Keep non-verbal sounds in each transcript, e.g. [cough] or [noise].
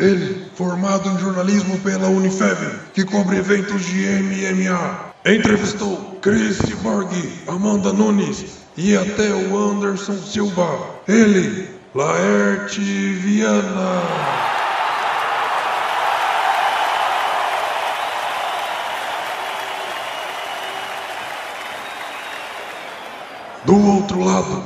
Ele, formado em jornalismo pela Unifeb, que cobre eventos de MMA, entrevistou Chris Borg, Amanda Nunes e até o Anderson Silva. Ele, Laerte Viana. Do outro lado,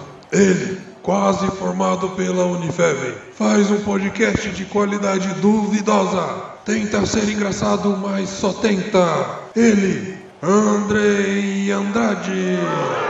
quase formado pela Unifeb, faz um podcast de qualidade duvidosa. Tenta ser engraçado, mas só tenta. Ele, Andrei Andrade.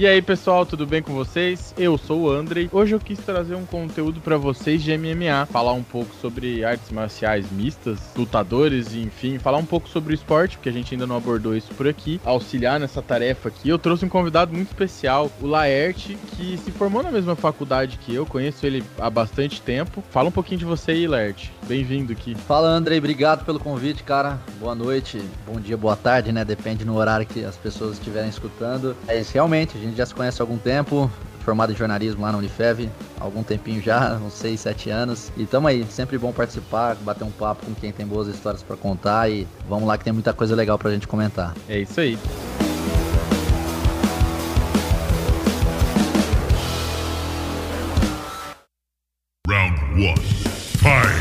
E aí pessoal, tudo bem com vocês? Eu sou o Andrei. Hoje eu quis trazer um conteúdo para vocês de MMA, falar um pouco sobre artes marciais mistas, lutadores, enfim, falar um pouco sobre o esporte, porque a gente ainda não abordou isso por aqui, auxiliar nessa tarefa aqui. Eu trouxe um convidado muito especial, o Laerte, que se formou na mesma faculdade que eu, conheço ele há bastante tempo. Fala um pouquinho de você aí, Laerte. Bem-vindo aqui. Fala, Andrei, obrigado pelo convite, cara. Boa noite, bom dia, boa tarde, né? Depende no horário que as pessoas estiverem escutando. É isso, realmente, a gente gente já se conhece há algum tempo, formado em jornalismo lá na Unifev, há algum tempinho já, [laughs] uns 6, 7 anos. E tamo aí, sempre bom participar, bater um papo com quem tem boas histórias para contar e vamos lá que tem muita coisa legal pra gente comentar. É isso aí. Round 1. Fight!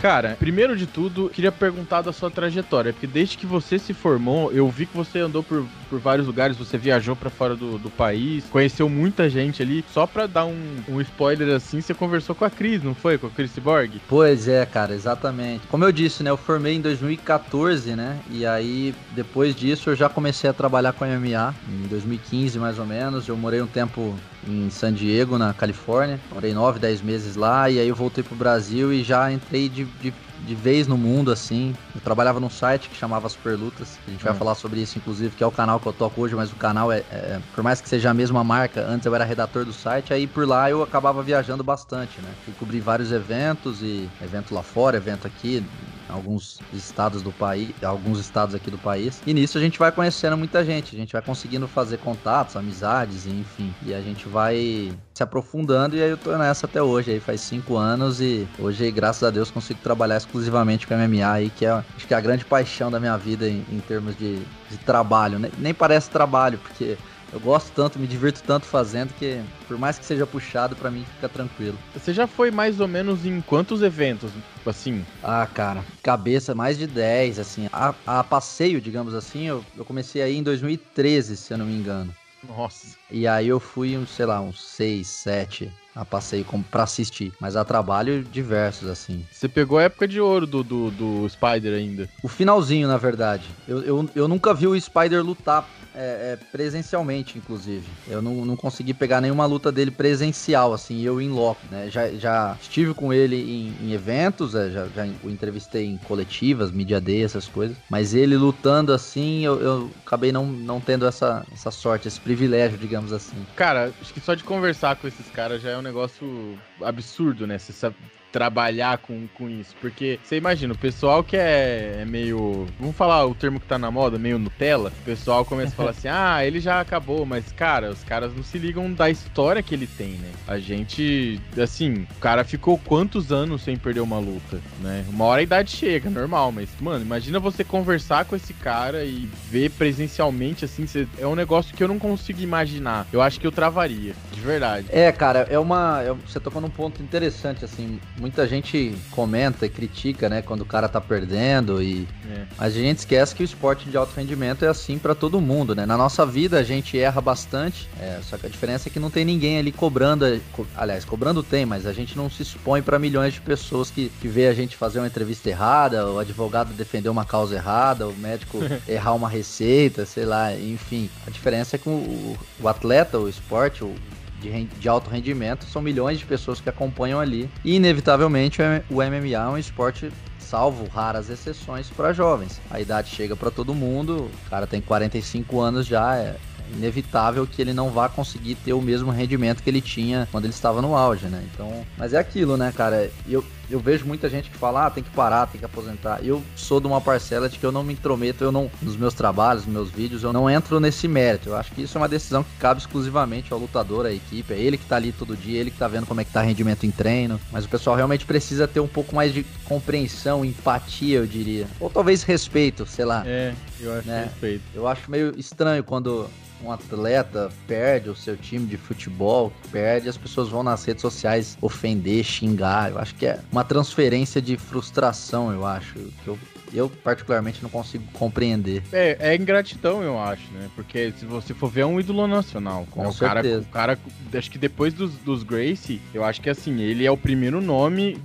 Cara, primeiro de tudo, queria perguntar da sua trajetória, porque desde que você se formou, eu vi que você andou por, por vários lugares, você viajou para fora do, do, país, conheceu muita gente ali. Só pra dar um, um, spoiler assim, você conversou com a Cris, não foi? Com a Cris Borg? Pois é, cara, exatamente. Como eu disse, né, eu formei em 2014, né, e aí depois disso eu já comecei a trabalhar com a MMA, em 2015 mais ou menos. Eu morei um tempo em San Diego, na Califórnia. Morei 9, 10 meses lá e aí eu voltei pro Brasil e já entrei de, de, de vez no mundo, assim. Eu trabalhava num site que chamava Superlutas. A gente vai hum. falar sobre isso, inclusive, que é o canal que eu toco hoje, mas o canal é, é, Por mais que seja a mesma marca, antes eu era redator do site, aí por lá eu acabava viajando bastante, né? Fui cobrir vários eventos e evento lá fora, evento aqui, alguns estados do país, alguns estados aqui do país. E nisso a gente vai conhecendo muita gente, a gente vai conseguindo fazer contatos, amizades, enfim. E a gente vai se aprofundando e aí eu tô nessa até hoje, aí faz cinco anos e hoje, graças a Deus, consigo trabalhar exclusivamente com MMA aí, que é acho que é a grande paixão da minha vida em, em termos de, de trabalho. Nem, nem parece trabalho, porque eu gosto tanto, me divirto tanto fazendo que, por mais que seja puxado, para mim fica tranquilo. Você já foi mais ou menos em quantos eventos, assim? Ah, cara, cabeça mais de 10, assim. A, a passeio, digamos assim, eu, eu comecei aí em 2013, se eu não me engano. Nossa. E aí eu fui, sei lá, uns 6, 7 a passeio como pra assistir, mas a trabalho diversos, assim. Você pegou a época de ouro do, do, do Spider ainda? O finalzinho, na verdade. Eu, eu, eu nunca vi o Spider lutar é, é, presencialmente, inclusive. Eu não, não consegui pegar nenhuma luta dele presencial, assim, eu em loco, né? Já, já estive com ele em, em eventos, é, já, já o entrevistei em coletivas, mídia D, essas coisas. Mas ele lutando assim, eu, eu acabei não, não tendo essa, essa sorte, esse privilégio, digamos assim. Cara, acho que só de conversar com esses caras já é um negócio absurdo, né? Você sabe trabalhar com, com isso. Porque você imagina, o pessoal que é, é, meio. Vamos falar o termo que tá na moda, meio Nutella. O pessoal começa a falar assim: [laughs] ah, ele já acabou. Mas, cara, os caras não se ligam da história que ele tem, né? A gente, assim, o cara ficou quantos anos sem perder uma luta, né? Uma hora a idade chega, normal. Mas, mano, imagina você conversar com esse cara e ver presencialmente, assim, é um negócio que eu não consigo imaginar. Eu acho que eu travaria, de verdade. É, cara, é uma. É, você tocou num ponto interessante, assim muita gente comenta e critica, né, quando o cara tá perdendo e é. mas a gente esquece que o esporte de alto rendimento é assim para todo mundo, né? Na nossa vida a gente erra bastante, é, só que a diferença é que não tem ninguém ali cobrando, co aliás, cobrando tem, mas a gente não se expõe para milhões de pessoas que, que vê a gente fazer uma entrevista errada, o advogado defender uma causa errada, o médico [laughs] errar uma receita, sei lá, enfim. A diferença é que o, o atleta, o esporte, o de, de alto rendimento, são milhões de pessoas que acompanham ali. E, inevitavelmente, o MMA é um esporte salvo raras exceções para jovens. A idade chega para todo mundo, o cara tem 45 anos já, é, inevitável que ele não vá conseguir ter o mesmo rendimento que ele tinha quando ele estava no auge, né? Então, mas é aquilo, né, cara? Eu, eu vejo muita gente que fala, ah, tem que parar, tem que aposentar. Eu sou de uma parcela de que eu não me intrometo, eu não, nos meus trabalhos, nos meus vídeos, eu não entro nesse mérito. Eu acho que isso é uma decisão que cabe exclusivamente ao lutador, à equipe. É ele que tá ali todo dia, ele que tá vendo como é que tá rendimento em treino. Mas o pessoal realmente precisa ter um pouco mais de compreensão, empatia, eu diria. Ou talvez respeito, sei lá. É, eu acho Né? respeito. Eu acho meio estranho quando um atleta perde o seu time de futebol, perde, as pessoas vão nas redes sociais ofender, xingar. Eu acho que é uma transferência de frustração, eu acho. Que eu, eu particularmente não consigo compreender. É, é ingratidão, eu acho, né? Porque se você for ver, é um ídolo nacional. Com né? o cara, certeza. o cara, acho que depois dos, dos Gracie, eu acho que assim, ele é o primeiro nome.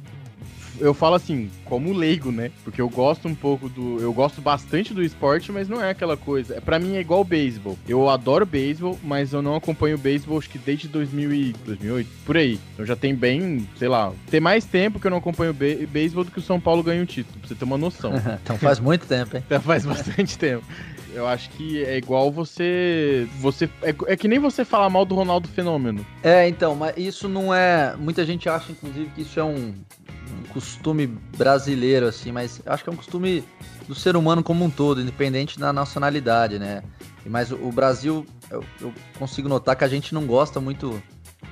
Eu falo assim, como leigo, né? Porque eu gosto um pouco do. Eu gosto bastante do esporte, mas não é aquela coisa. Pra mim é igual o beisebol. Eu adoro beisebol, mas eu não acompanho beisebol acho que desde 2000 e 2008, por aí. Então já tem bem, sei lá, tem mais tempo que eu não acompanho beisebol do que o São Paulo ganha um título, pra você ter uma noção. [laughs] então faz muito tempo, hein? Já faz bastante tempo. Eu acho que é igual você. você é, é que nem você falar mal do Ronaldo Fenômeno. É, então, mas isso não é. Muita gente acha, inclusive, que isso é um costume brasileiro, assim, mas acho que é um costume do ser humano como um todo, independente da nacionalidade, né? Mas o, Brasil, eu, eu consigo notar que a gente não gosta muito.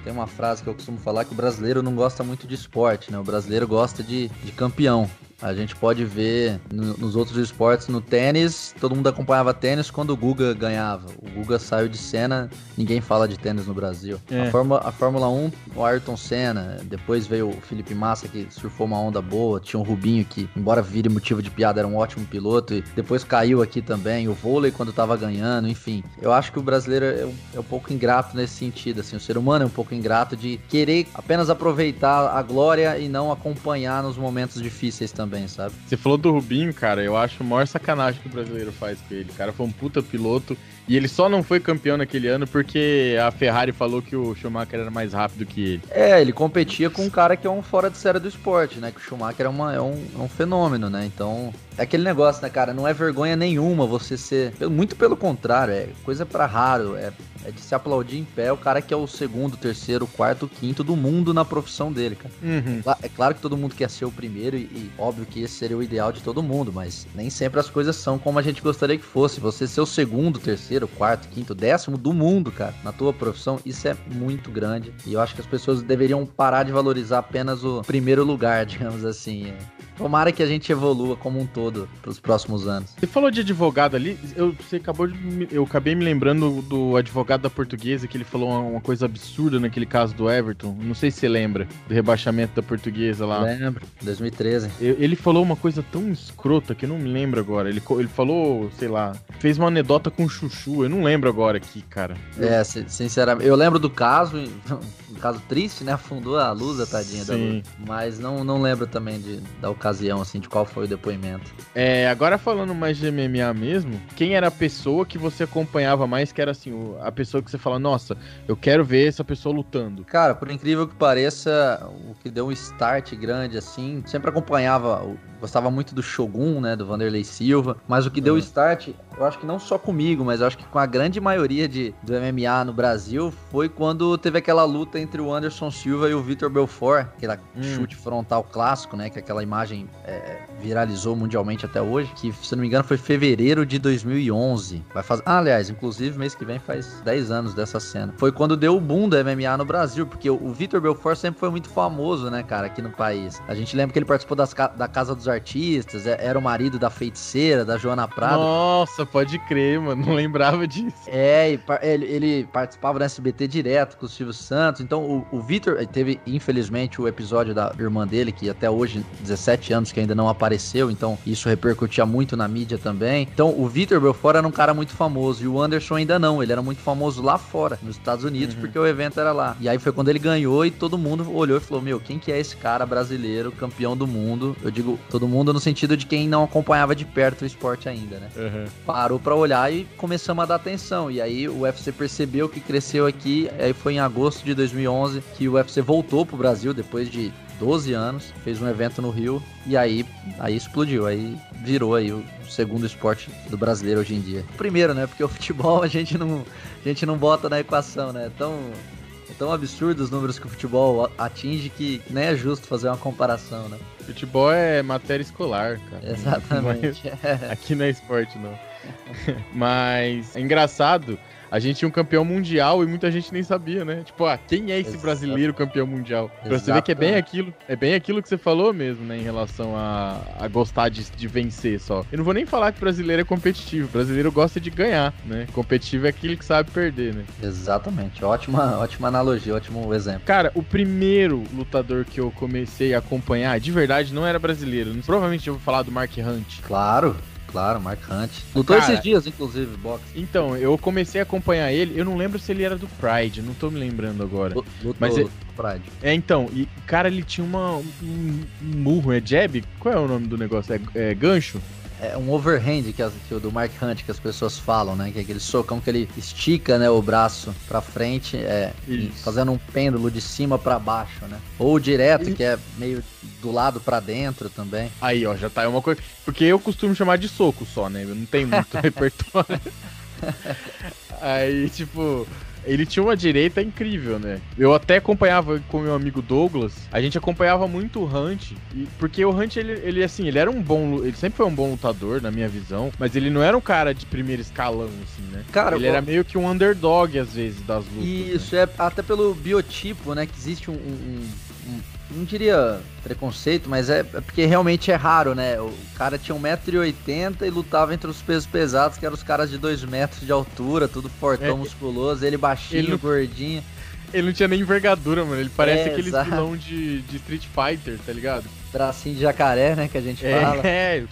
Tem uma frase que eu costumo falar que o brasileiro não gosta muito de esporte, né? O brasileiro gosta de, de campeão. A gente pode ver no- nos outros esportes, no tênis, todo mundo acompanhava tênis quando o Guga ganhava. O Guga saiu de cena, ninguém fala de tênis no Brasil. É. A, Fórmula, a Fórmula 1, o Ayrton Senna, depois veio o Felipe Massa, que surfou uma onda boa, tinha o Rubinho, que, embora vire motivo de piada, era um ótimo piloto, e depois caiu aqui também, o vôlei quando tava ganhando, enfim. Eu acho que o brasileiro é um, é um pouco ingrato nesse sentido, assim, o ser humano é um pouco ingrato de querer apenas aproveitar a glória e não acompanhar nos momentos difíceis também, sabe? Você falou do Rubinho, cara, eu acho a maior sacanagem que o brasileiro faz com ele. O cara foi um puta piloto e ele só não foi campeão naquele ano porque a Ferrari falou que o Schumacher era mais rápido que ele. É, ele competia com um cara que é um fora de série do esporte, né? Que o Schumacher é, uma, é, um, é um fenômeno, né? Então, é aquele negócio, né, cara? Não é vergonha nenhuma você ser. Muito pelo contrário, é coisa pra raro. É, é de se aplaudir em pé o cara que é o segundo, terceiro, quarto, quinto do mundo na profissão dele, cara. Uhum. É claro que todo mundo quer ser o primeiro e, e óbvio que esse seria o ideal de todo mundo, mas nem sempre as coisas são como a gente gostaria que fosse. Você ser o segundo, terceiro, quarto, quinto, décimo do mundo, cara, na tua profissão, isso é muito grande. E eu acho que as pessoas deveriam parar de valorizar apenas o primeiro lugar, [laughs] digamos assim. Tomara que a gente evolua como um todo pros próximos anos. Você falou de advogado ali, eu, você acabou de. Eu acabei me lembrando do advogado da portuguesa que ele falou uma, uma coisa absurda naquele caso do Everton. Não sei se você lembra do rebaixamento da portuguesa lá. Lembro, 2013. Eu- Ele falou uma coisa tão escrota que eu não me lembro agora. Ele, ele falou, sei lá, fez uma anedota com o Chuchu. Eu não lembro agora aqui, cara. É, si- sinceramente, eu lembro do caso, caso triste, né? Afundou a luz, tadinha da Sim. luz. Mas não, não lembro também de, da ocasião, assim, de qual foi o depoimento. É, agora falando mais de MMA mesmo, quem era a pessoa que você acompanhava mais, que era assim, a pessoa que você fala, nossa, eu quero ver essa pessoa lutando. Cara, por incrível que pareça, o que deu um start grande, assim, sempre acompanhava, gostava muito do Shogun, né, do Vanderlei Silva, mas o que deu Uhum. start, eu acho que não só comigo, mas eu acho que com a grande maioria de, do MMA no Brasil, foi quando teve aquela luta entre o Anderson Silva e o Vitor Belfort, aquele Hum. chute frontal clássico, né, que aquela imagem é, viralizou mundialmente até hoje, que, se não me engano, foi fevereiro de 2011. Vai fazer... Ah, aliás, inclusive, mês que vem faz 10 anos dessa cena. Foi quando deu o boom do MMA no Brasil, porque o, Vitor Belfort sempre foi muito famoso, né, cara, aqui no país. A gente lembra que ele participou das da Casa dos Artistas, é- era o marido da feiticeira, da Joana Prado. Nossa, pode crer, mano. Não lembrava disso. É, ele, ele participava do SBT direto com o Silvio Santos. Então, o, o Vitor eh, teve, infelizmente, o episódio da irmã dele, que até hoje, 17 anos, que ainda não apareceu. Então, isso repercutia muito na mídia também. Então, o Vitor Belfort era um cara muito famoso. E o Anderson ainda não. Ele era muito famoso lá fora, nos Estados Unidos, Uhum. porque o evento era lá. E aí foi quando ele ganhou e todo mundo olhou e falou: Meu, quem que é esse cara brasileiro, campeão do mundo? Eu digo todo mundo no sentido de quem não acompanhava de perto o esporte ainda, né? Uhum. parou pra olhar e começamos a dar atenção. E aí o UFC percebeu que cresceu aqui. Aí foi em agosto de 2011 que o UFC voltou pro Brasil depois de 12 anos, fez um evento no Rio e aí, aí explodiu, aí virou aí o segundo esporte do brasileiro hoje em dia. Primeiro, né? Porque o [laughs] futebol a gente não, a gente não bota na equação, né? Tão, é tão absurdo os números que o futebol atinge que nem é justo fazer uma comparação, né? Futebol é matéria escolar, cara. Exatamente. Mas, [laughs] aqui não é esporte, não. [laughs] Mas é engraçado a gente tinha um campeão mundial e muita gente nem sabia, né? Tipo, ah, quem é esse Exato. brasileiro campeão mundial? Pra você ver que é bem aquilo, é bem aquilo que você falou mesmo, né? Em relação a, a gostar de, de vencer só. Eu não vou nem falar que brasileiro é competitivo. Brasileiro gosta de ganhar, né? Competitivo é aquilo que sabe perder, né? Exatamente. Ótima, ótima analogia, ótimo exemplo. Cara, o primeiro lutador que eu comecei a acompanhar, de verdade, não era brasileiro. Provavelmente eu vou falar do Mark Hunt. Claro. Claro, marcante. Lutou Cara, esses dias, inclusive, boxe. Então, eu comecei a acompanhar ele. Eu não lembro se ele era do Pride, não tô me lembrando agora. Lutou, Mas ele... Pride. É, então, e cara, ele tinha uma, um, um murro, é jab? Qual é o nome do negócio? É, é gancho? É um overhand que, que o do Mark Hunt que as pessoas falam, né? Que é aquele socão que ele estica, né, o braço para frente, é, fazendo um pêndulo de cima para baixo, né? Ou direto, e... que é meio do lado para dentro também. Aí, ó, já tá uma coisa, porque eu costumo chamar de soco só, né? Eu não tenho muito [laughs] repertório. [laughs] Aí, tipo, ele tinha uma direita incrível, né? Eu até acompanhava com meu amigo Douglas, a gente acompanhava muito o Hunt, e, porque o Hunt, ele, ele, assim, ele era um bom, ele sempre foi um bom lutador, na minha visão, mas ele não era um cara de primeiro escalão, assim, né? Cara, ele era meio que um underdog, às vezes, das lutas. Isso, né? é até pelo biotipo, né, que existe um, um não diria preconceito, mas é, é, porque realmente é raro, né? O cara tinha 1,80m e lutava entre os pesos pesados, que eram os caras de 2 metros de altura, tudo fortão, é, musculoso, ele baixinho, ele não, gordinho. Ele não tinha nem envergadura, mano. Ele parece é, aquele exato. vilão de, de Street Fighter, tá ligado? Bracinho de jacaré, né, que a gente é, fala. [laughs] É.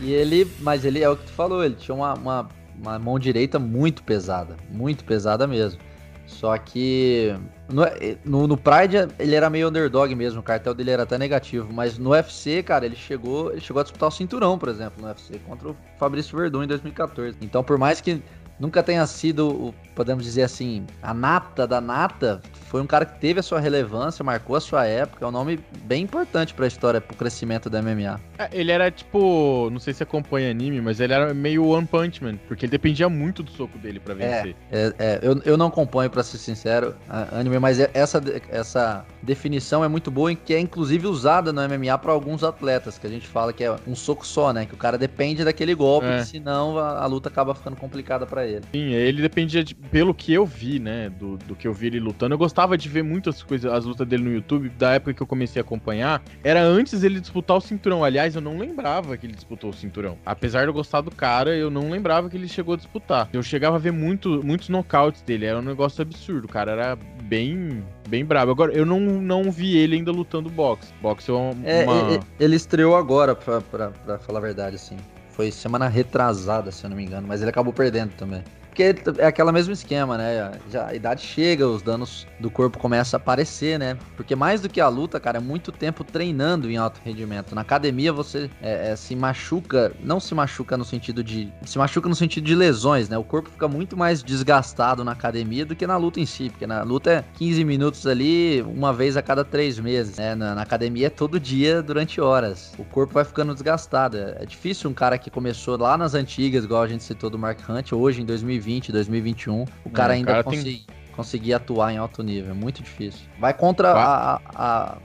e ele, mas ele é o que tu falou, ele tinha uma, uma, uma mão direita muito pesada, muito pesada mesmo. Só que no, no, no, Pride ele era meio underdog mesmo, o cartel dele era até negativo, mas no UFC, cara, ele chegou, ele chegou a disputar o cinturão, por exemplo, no UFC contra o Fabrício Verdun em 2014. Então, por mais que nunca tenha sido, podemos dizer assim, a nata da nata, foi um cara que teve a sua relevância, marcou a sua época, é um nome bem importante para a história, para o crescimento da MMA. É, ele era tipo, não sei se acompanha anime, mas ele era meio One Punch Man, porque ele dependia muito do soco dele para vencer. É, é, é, eu, eu não acompanho, para ser sincero, anime, mas é, essa, essa definição é muito boa, que é inclusive usada no MMA para alguns atletas, que a gente fala que é um soco só, né? Que o cara depende daquele golpe, é. senão a, a, luta acaba ficando complicada para ele. Sim, ele dependia, de, pelo que eu vi, né, do, do que eu vi ele lutando, eu gostava de ver muitas coisas, as lutas dele no YouTube, da época que eu comecei a acompanhar, era antes ele disputar o cinturão. Aliás, eu não lembrava que ele disputou o cinturão. Apesar de eu gostar do cara, eu não lembrava que ele chegou a disputar. Eu chegava a ver muito, muitos nocautes dele, era um negócio absurdo. O cara era bem bem brabo. Agora, eu não, não vi ele ainda lutando boxe. Boxe é uma. É, ele estreou agora, pra, pra, pra falar a verdade, assim. Foi semana retrasada, se eu não me engano, mas ele acabou perdendo também. Porque é aquela mesmo esquema, né? Já a idade chega, os danos do corpo começam a aparecer, né? Porque mais do que a luta, cara, é muito tempo treinando em alto rendimento. Na academia você é, é, se machuca, não se machuca no sentido de. Se machuca no sentido de lesões, né? O corpo fica muito mais desgastado na academia do que na luta em si. Porque na luta é 15 minutos ali, uma vez a cada três meses, né? Na, na academia é todo dia durante horas. O corpo vai ficando desgastado. É, é difícil um cara que começou lá nas antigas, igual a gente citou do Mark Hunt, hoje em 2020 2020, 2021, o cara é, ainda cara conseguir, tem... conseguir atuar em alto nível. É muito difícil. Vai contra a, a, a,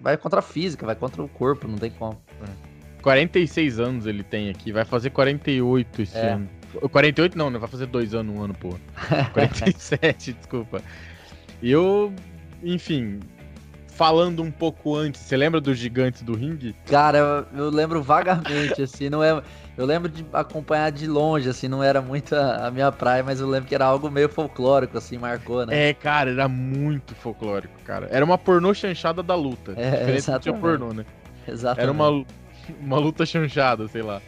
Vai contra a física, vai contra o corpo, não tem como. 46 anos ele tem aqui, vai fazer 48 esse é. ano. 48 não, né? Vai fazer dois anos, um ano, pô. [laughs] 47, desculpa. E eu, enfim, falando um pouco antes, você lembra dos gigantes do ringue? Cara, eu, eu lembro vagamente, assim, não é. Eu lembro de acompanhar de longe, assim, não era muito a, a, minha praia, mas eu lembro que era algo meio folclórico, assim, marcou, né? É, cara, era muito folclórico, cara. Era uma pornô chanchada da luta. É, diferente tinha pornô, né? Exatamente. Era uma, [laughs] uma luta chanchada, sei lá.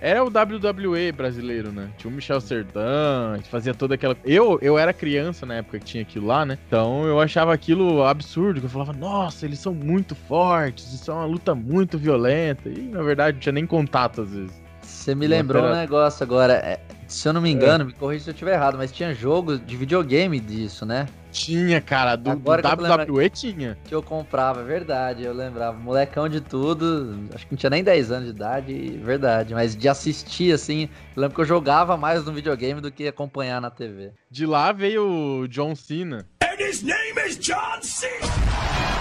Era o WWE brasileiro, né? Tinha o Michel Serdan, fazia toda aquela. Eu, eu era criança na época que tinha aquilo lá, né? Então eu achava aquilo absurdo. Eu falava, nossa, eles são muito fortes, isso é uma luta muito violenta. E na verdade não tinha nem contato às vezes. Você me lembrou um negócio agora. É, se eu não me engano, é. me corrija se eu estiver errado, mas tinha jogo de videogame disso, né? Tinha, cara, do, Agora do WWE tinha. Que eu comprava, é verdade, eu lembrava. Molecão de tudo, acho que não tinha nem 10 anos de idade, verdade. Mas de assistir, assim, eu lembro que eu jogava mais no videogame do que acompanhar na TV. De lá veio o John Cena. And his name is John Cena!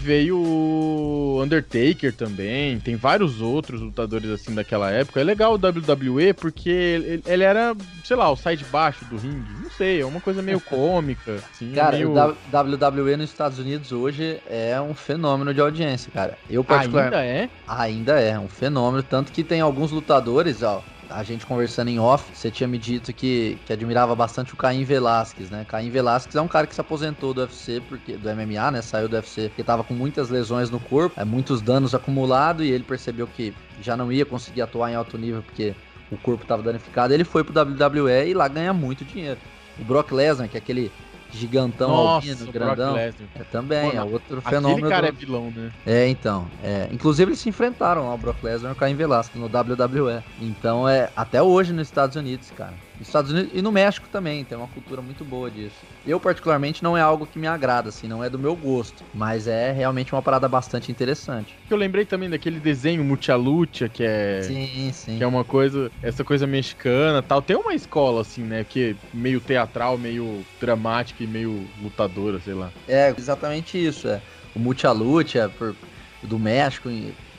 Veio o Undertaker também, tem vários outros lutadores assim daquela época. É legal o WWE porque ele, ele era, sei lá, o sai de baixo do ringue. Não sei, é uma coisa meio [laughs] cômica. Assim, cara, meio... o WWE nos Estados Unidos hoje é um fenômeno de audiência, cara. Eu particular... Ainda é? Ainda é, um fenômeno. Tanto que tem alguns lutadores, ó a gente conversando em off, você tinha me dito que, que admirava bastante o Caim Velasquez, né? Caim Velasquez é um cara que se aposentou do UFC, porque, do MMA, né? Saiu do UFC porque tava com muitas lesões no corpo, é, muitos danos acumulados, e ele percebeu que já não ia conseguir atuar em alto nível porque o corpo tava danificado. Ele foi pro WWE e lá ganha muito dinheiro. O Brock Lesnar, que é aquele gigantão Nossa, albino, grandão. É, também, é outro fenômeno. Aquele cara do... é vilão, né? É, então. É, inclusive eles se enfrentaram lá, o Brock Lesnar e o Caim Velasquez no WWE. Então é até hoje nos Estados Unidos, cara. Nos Estados Unidos e no México também, tem uma cultura muito boa disso. Eu, particularmente, não é algo que me agrada, assim, não é do meu gosto. Mas é realmente uma parada bastante interessante. Eu lembrei também daquele desenho Mucha Lucha, que é. Sim, sim. Que é uma coisa. Essa coisa mexicana tal. Tem uma escola, assim, né? Que é meio teatral, meio dramática e meio lutadora, sei lá. É, exatamente isso. É. O Mucha Lucha, por, do México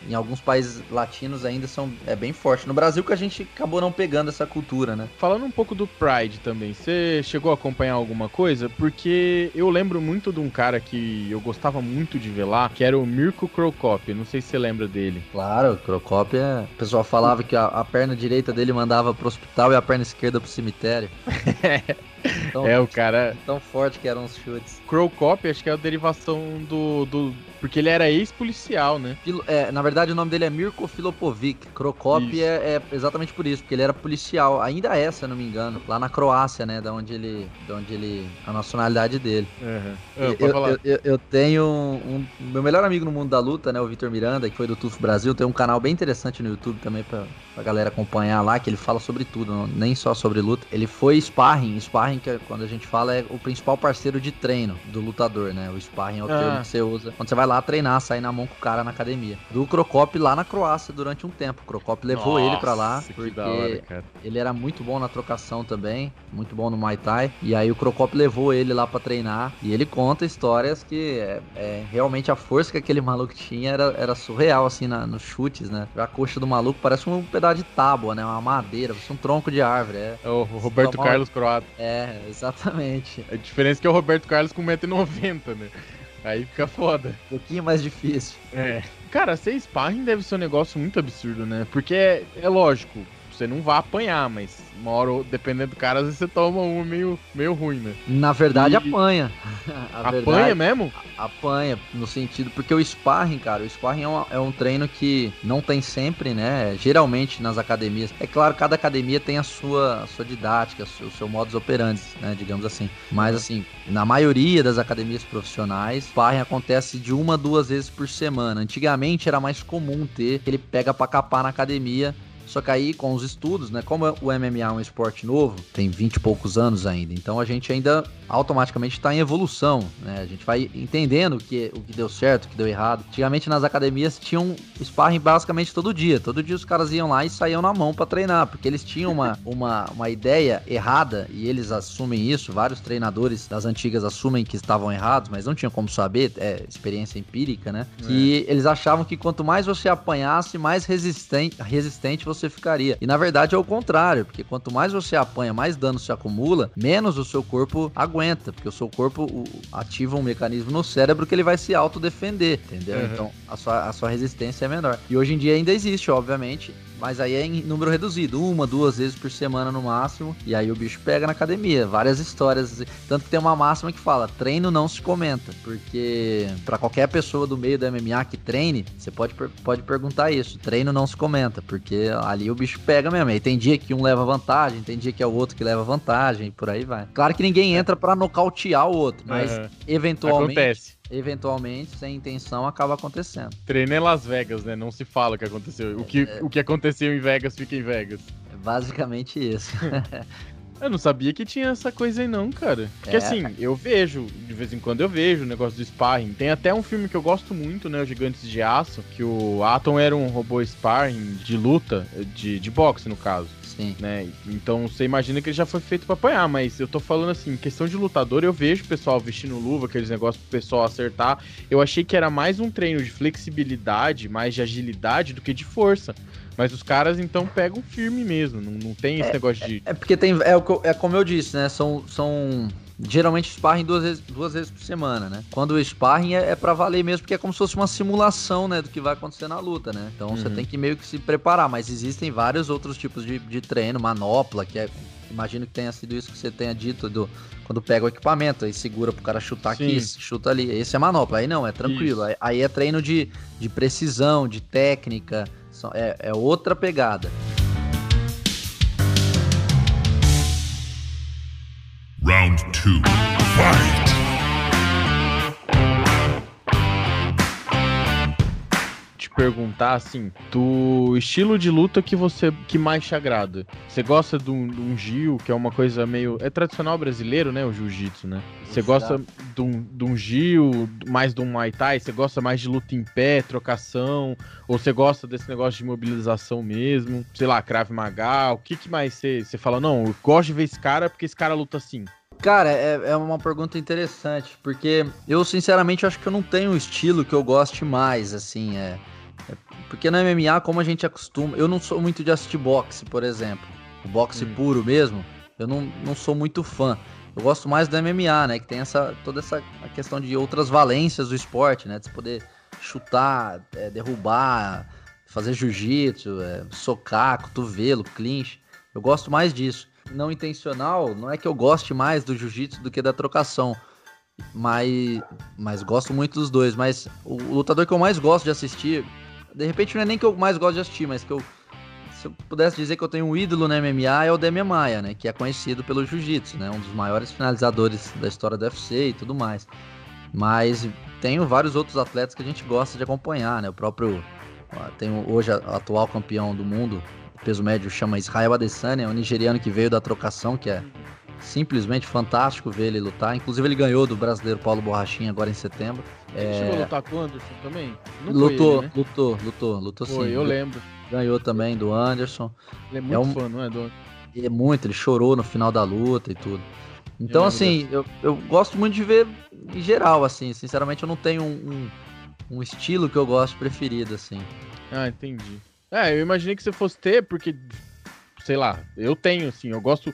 em alguns países latinos ainda são é bem forte. No Brasil que a gente acabou não pegando essa cultura, né? Falando um pouco do Pride também, você chegou a acompanhar alguma coisa? Porque eu lembro muito de um cara que eu gostava muito de ver lá, que era o Mirko Krokop. Não sei se você lembra dele. Claro, o Krokop é... O pessoal falava que a, a perna direita dele mandava pro hospital e a perna esquerda pro cemitério. [laughs] Tão, é, o cara. Tão forte que eram os chutes. Crow Cop, acho que é a derivação do. do porque ele era ex-policial, né? É, na verdade, o nome dele é Mirko Filopovic. Crocop é, é, exatamente por isso, porque ele era policial. Ainda é, se eu não me engano, lá na Croácia, né? Da onde ele. Da onde ele. A nacionalidade dele. Uhum. Eu, eu, eu, eu, tenho um, um, Meu melhor amigo no mundo da luta, né? O Vitor Miranda, que foi do Tufo Brasil, tem um canal bem interessante no YouTube também pra, pra galera acompanhar lá, que ele fala sobre tudo, não, nem só sobre luta. Ele foi sparring, sparring sparring, que é, quando a gente fala, é o principal parceiro de treino do lutador, né? O sparring é o termo ah. que você usa quando você vai lá treinar, sair na mão com o cara na academia. Do Crocop lá na Croácia durante um tempo. O Crocop levou Nossa, ele para lá porque hora, ele era muito bom na trocação também, muito bom no Muay Thai. E aí o Crocop levou ele lá para treinar e ele conta histórias que é, é, realmente a força que aquele [laughs] maluco tinha era, era surreal, assim, na, nos chutes, né? A coxa do maluco parece um pedaço de tábua, né? Uma madeira, um tronco de árvore. É, é o Roberto Carlos Croato. É, é, exatamente. A diferença é que é o Roberto Carlos com 1,90m, né? Aí fica foda. Um pouquinho mais difícil. É. Cara, ser sparring deve ser um negócio muito absurdo, né? Porque é, é lógico, você não vai apanhar, mas uma hora, dependendo do cara, às vezes você toma um meio, meio ruim, né? Na verdade, e... apanha. [laughs] apanha verdade, mesmo? Apanha, no sentido, porque o sparring, cara, o sparring é um, é um treino que não tem sempre, né? Geralmente nas academias. É claro, cada academia tem a sua, a sua didática, o seu modus operandi, né? Digamos assim. Mas, assim, na maioria das academias profissionais, sparring acontece de uma, duas vezes por semana. Antigamente era mais comum ter ele pega pra capar na academia só que aí, com os estudos, né? Como o MMA é um esporte novo, tem 20 e poucos anos ainda, então a gente ainda automaticamente está em evolução, né? A gente vai entendendo o que, o que deu certo, o que deu errado. Antigamente nas academias tinham sparring basicamente todo dia. Todo dia os caras iam lá e saíam na mão para treinar, porque eles tinham uma, [laughs] uma, uma ideia errada e eles assumem isso. Vários treinadores das antigas assumem que estavam errados, mas não tinham como saber, é experiência empírica, né? Que é. eles achavam que quanto mais você apanhasse, mais resistente, resistente você você ficaria. E na verdade é o contrário, porque quanto mais você apanha, mais dano se acumula, menos o seu corpo aguenta, porque o seu corpo ativa um mecanismo no cérebro que ele vai se autodefender, entendeu? Uhum. Então a sua, a sua resistência é menor. E hoje em dia ainda existe, obviamente, mas aí é em número reduzido, uma, duas vezes por semana no máximo. E aí o bicho pega na academia. Várias histórias. Tanto que tem uma máxima que fala: treino não se comenta. Porque para qualquer pessoa do meio do MMA que treine, você pode, pode perguntar isso. Treino não se comenta. Porque ali o bicho pega mesmo. Aí tem dia que um leva vantagem, tem dia que é o outro que leva vantagem, e por aí vai. Claro que ninguém entra para nocautear o outro, mas uhum. eventualmente. Acontece eventualmente, sem intenção, acaba acontecendo. Treino é Las Vegas, né? Não se fala o que aconteceu. O que, o que aconteceu em Vegas fica em Vegas. É basicamente isso. [laughs] Eu não sabia que tinha essa coisa aí não, cara. Porque é, assim, eu vejo, de vez em quando eu vejo o negócio do sparring. Tem até um filme que eu gosto muito, né, o Gigantes de Aço, que o Atom era um robô sparring de luta, de, de boxe no caso. Sim. Né? Então você imagina que ele já foi feito para apanhar, mas eu tô falando assim, questão de lutador, eu vejo o pessoal vestindo luva, aqueles negócios pro pessoal acertar. Eu achei que era mais um treino de flexibilidade, mais de agilidade do que de força. Mas os caras então pegam firme mesmo, não, não tem esse é, negócio de. É, é porque tem. É, é como eu disse, né? São. são... Geralmente sparring duas vezes, duas vezes por semana, né? Quando o sparring é, é para valer mesmo, porque é como se fosse uma simulação, né? Do que vai acontecer na luta, né? Então uhum. você tem que meio que se preparar, mas existem vários outros tipos de, de treino, manopla, que é imagino que tenha sido isso que você tenha dito do quando pega o equipamento e segura pro cara chutar Sim. aqui, chuta ali. Esse é manopla. Aí não, é tranquilo. Aí, aí, é treino de, de precisão, de técnica, é, é outra pegada. Round 2. Fight! perguntar assim, do estilo de luta que você que mais te agrada. Você gosta de um, de um Gil, que é uma coisa meio. É tradicional brasileiro, né? O jiu-jitsu, né? Você gosta de um, de um Gil, mais de um Muay Thai? Você gosta mais de luta em pé, trocação? Ou você gosta desse negócio de mobilização mesmo? Sei lá, Krav Maga? O que, que mais você, você fala? Não, eu gosto de ver esse cara porque esse cara luta assim. Cara, é, é uma pergunta interessante, porque eu sinceramente acho que eu não tenho um estilo que eu goste mais, assim, é. Porque no MMA, como a gente acostuma, eu não sou muito de assistir boxe, por exemplo. O boxe hum. puro mesmo, eu não, não sou muito fã. Eu gosto mais do MMA, né? Que tem essa, toda essa questão de outras valências do esporte, né? De você poder chutar, é, derrubar, fazer jiu-jitsu, é, socar, cotovelo, clinch. Eu gosto mais disso. Não intencional, não é que eu goste mais do jiu-jitsu do que da trocação. Mas, mas gosto muito dos dois. Mas o, o lutador que eu mais gosto de assistir de repente não é nem que eu mais gosto de assistir, mas que eu. Se eu pudesse dizer que eu tenho um ídolo no MMA é o Demian Maia, né? Que é conhecido pelo Jiu-Jitsu, né? Um dos maiores finalizadores da história do UFC e tudo mais. Mas tenho vários outros atletas que a gente gosta de acompanhar, né? O próprio. Tem hoje o atual campeão do mundo, peso médio, chama Israel Adesanya, é um nigeriano que veio da trocação, que é simplesmente fantástico ver ele lutar. Inclusive, ele ganhou do brasileiro Paulo Borrachinha agora em setembro. Ele é... chegou a lutar com o Anderson também? Não lutou, ele, né? lutou, lutou, lutou foi, sim. eu lembro. Ganhou também do Anderson. Ele é muito é um... fã, não é, do... É muito, ele chorou no final da luta e tudo. Então, eu assim, eu, eu gosto muito de ver em geral, assim. Sinceramente, eu não tenho um, um, um estilo que eu gosto preferido, assim. Ah, entendi. É, eu imaginei que você fosse ter, porque, sei lá, eu tenho, assim, eu gosto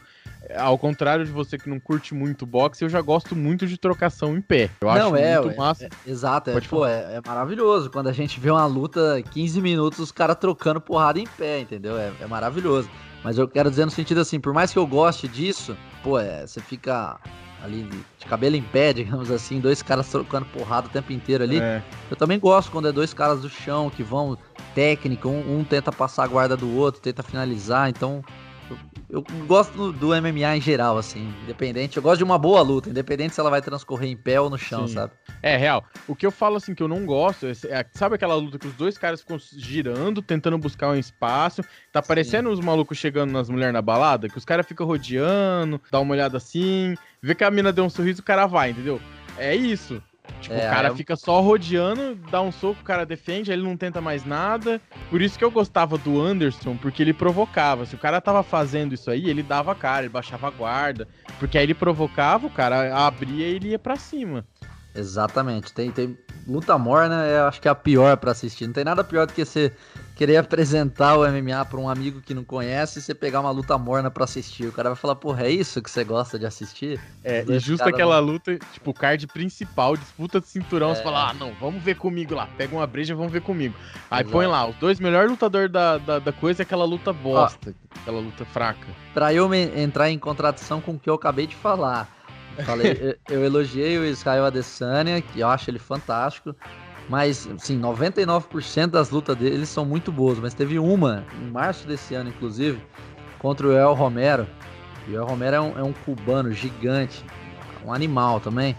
ao contrário de você que não curte muito boxe, eu já gosto muito de trocação em pé. Eu não, acho é, muito massa. É, exato, é, pô, é, é, maravilhoso. Quando a gente vê uma luta 15 minutos, os caras trocando porrada em pé, entendeu? É, é, maravilhoso. Mas eu quero dizer no sentido assim, por mais que eu goste disso, pô, é, você fica ali de cabelo em pé, [laughs] digamos assim, dois caras trocando porrada o tempo inteiro ali. É. Eu também gosto quando é dois caras do chão que vão técnica, um, um tenta passar a guarda do outro, tenta finalizar, então eu gosto do MMA em geral, assim, independente. Eu gosto de uma boa luta, independente se ela vai transcorrer em pé ou no chão, Sim. sabe? É, real. O que eu falo, assim, que eu não gosto, é, é, sabe aquela luta que os dois caras ficam girando, tentando buscar um espaço, tá parecendo os malucos chegando nas mulheres na balada, que os caras ficam rodeando, dá uma olhada assim, vê que a mina deu um sorriso, o cara vai, entendeu? É isso. Tipo, é, o cara fica só rodeando, dá um soco, o cara defende, aí ele não tenta mais nada. Por isso que eu gostava do Anderson, porque ele provocava. Se o cara tava fazendo isso aí, ele dava a cara, ele baixava a guarda. Porque aí ele provocava, o cara abria e ele ia pra cima. Exatamente. Tem, tem luta morna, eu acho que é a pior para assistir. Não tem nada pior do que você querer apresentar o MMA para um amigo que não conhece e você pegar uma luta morna para assistir. O cara vai falar, porra, é isso que você gosta de assistir? É, e justo aquela não... luta, tipo, card principal, disputa de cinturão, é... você fala, ah, não, vamos ver comigo lá. Pega uma breja, vamos ver comigo. Aí Exato. põe lá, os dois melhores lutadores da, da, da, coisa é aquela luta bosta, Ó, aquela luta fraca. Pra eu entrar em contradição com o que eu acabei de falar, Falei, [laughs] eu, elogiei o Israel Adesanya, que eu acho ele fantástico. Mas, sim, 99% das lutas dele são muito boas. Mas teve uma, em março desse ano, inclusive, contra o El Romero. E o El Romero é um, é um cubano gigante, um animal também.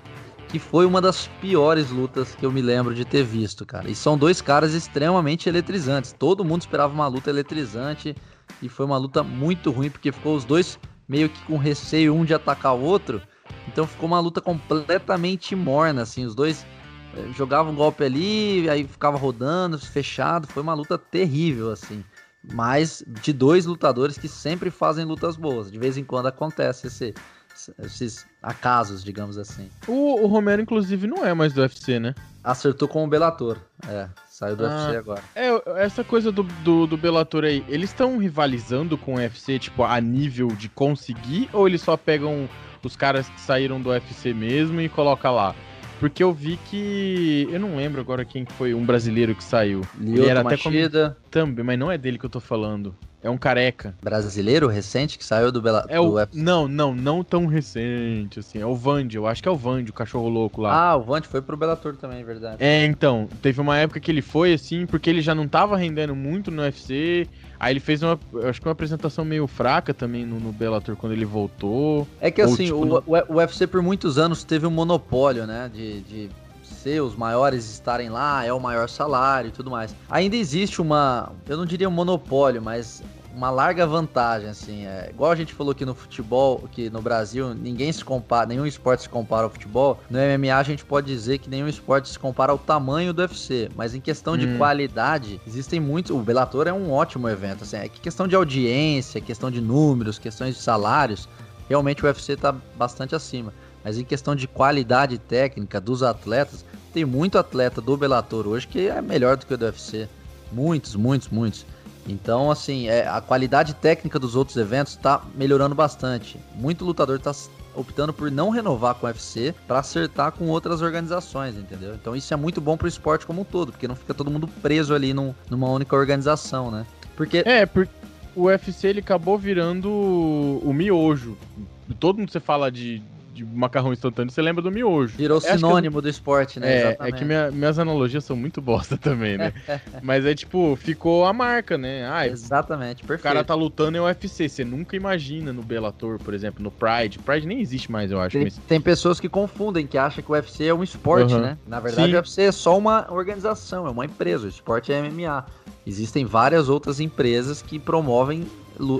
que foi uma das piores lutas que eu me lembro de ter visto, cara. E são dois caras extremamente eletrizantes. Todo mundo esperava uma luta eletrizante e foi uma luta muito ruim porque ficou os dois meio que com receio um de atacar o outro. Então ficou uma luta completamente morna, assim, os dois jogavam um golpe ali, aí ficava rodando, fechado, foi uma luta terrível, assim. Mas de dois lutadores que sempre fazem lutas boas. De vez em quando acontece esse, esses acasos, digamos assim. O, o, Romero, inclusive, não é mais do UFC, né? Acertou com o Bellator. É, saiu do ah, UFC agora. É, essa coisa do, do, do Bellator aí, eles estão rivalizando com o UFC, tipo, a nível de conseguir, ou eles só pegam os caras que saíram do UFC mesmo e coloca lá? Porque eu vi que. Eu não lembro agora quem foi um brasileiro que saiu. Lyoto Ele era Machida. até como... Também, mas não é dele que eu tô falando. É um careca. Brasileiro recente que saiu do, Bela... é o... do Não, não, não tão recente, assim. É o Vande, eu acho que é o Vande, o cachorro louco lá. Ah, o Vande foi pro Bellator também, é verdade. É, então, teve uma época que ele foi, assim, porque ele já não tava rendendo muito no UFC. Aí ele fez uma, acho que uma apresentação meio fraca também no, no Bellator quando ele voltou. É que assim, tipo, o, no... o UFC por muitos anos teve um monopólio, né, de... de ser os maiores estarem lá, é o maior salário e tudo mais. Ainda existe uma, eu não diria um monopólio, mas uma larga vantagem, assim. É, igual a gente falou aqui no futebol, que no Brasil ninguém se compara, nenhum esporte se compara ao futebol. No MMA a gente pode dizer que nenhum esporte se compara ao tamanho do UFC. Mas em questão hum. de qualidade, existem muitos. O Bellator é um ótimo evento. Assim, é que questão de audiência, questão de números, questões de salários, realmente o UFC está bastante acima. Mas em questão de qualidade técnica dos atletas, tem muito atleta do Bellator hoje que é melhor do que o do UFC. Muitos, muitos, muitos. Então, assim, é, a qualidade técnica dos outros eventos está melhorando bastante. Muito lutador está optando por não renovar com o UFC para acertar com outras organizações, entendeu? Então isso é muito bom para o esporte como um todo, porque não fica todo mundo preso ali num, numa única organização, né? Porque é, porque o UFC ele acabou virando o miojo. Todo mundo você fala de de macarrão instantâneo, você lembra do miojo. Virou sinônimo eu... do esporte, né? É, Exatamente. é que minha, minhas analogias são muito bosta [laughs] também, né? [laughs] Mas é tipo, ficou a marca, né? Exatamente, perfeito. O cara tá lutando em UFC, você nunca imagina no Bellator, por exemplo, no Pride. Pride nem existe mais, eu acho. Tem, mas... tem pessoas que confundem, que acham que o UFC é um esporte, uhum. né? Na verdade, Sim. o UFC é só uma organização, é uma empresa. O esporte é MMA. Existem várias outras empresas que promovem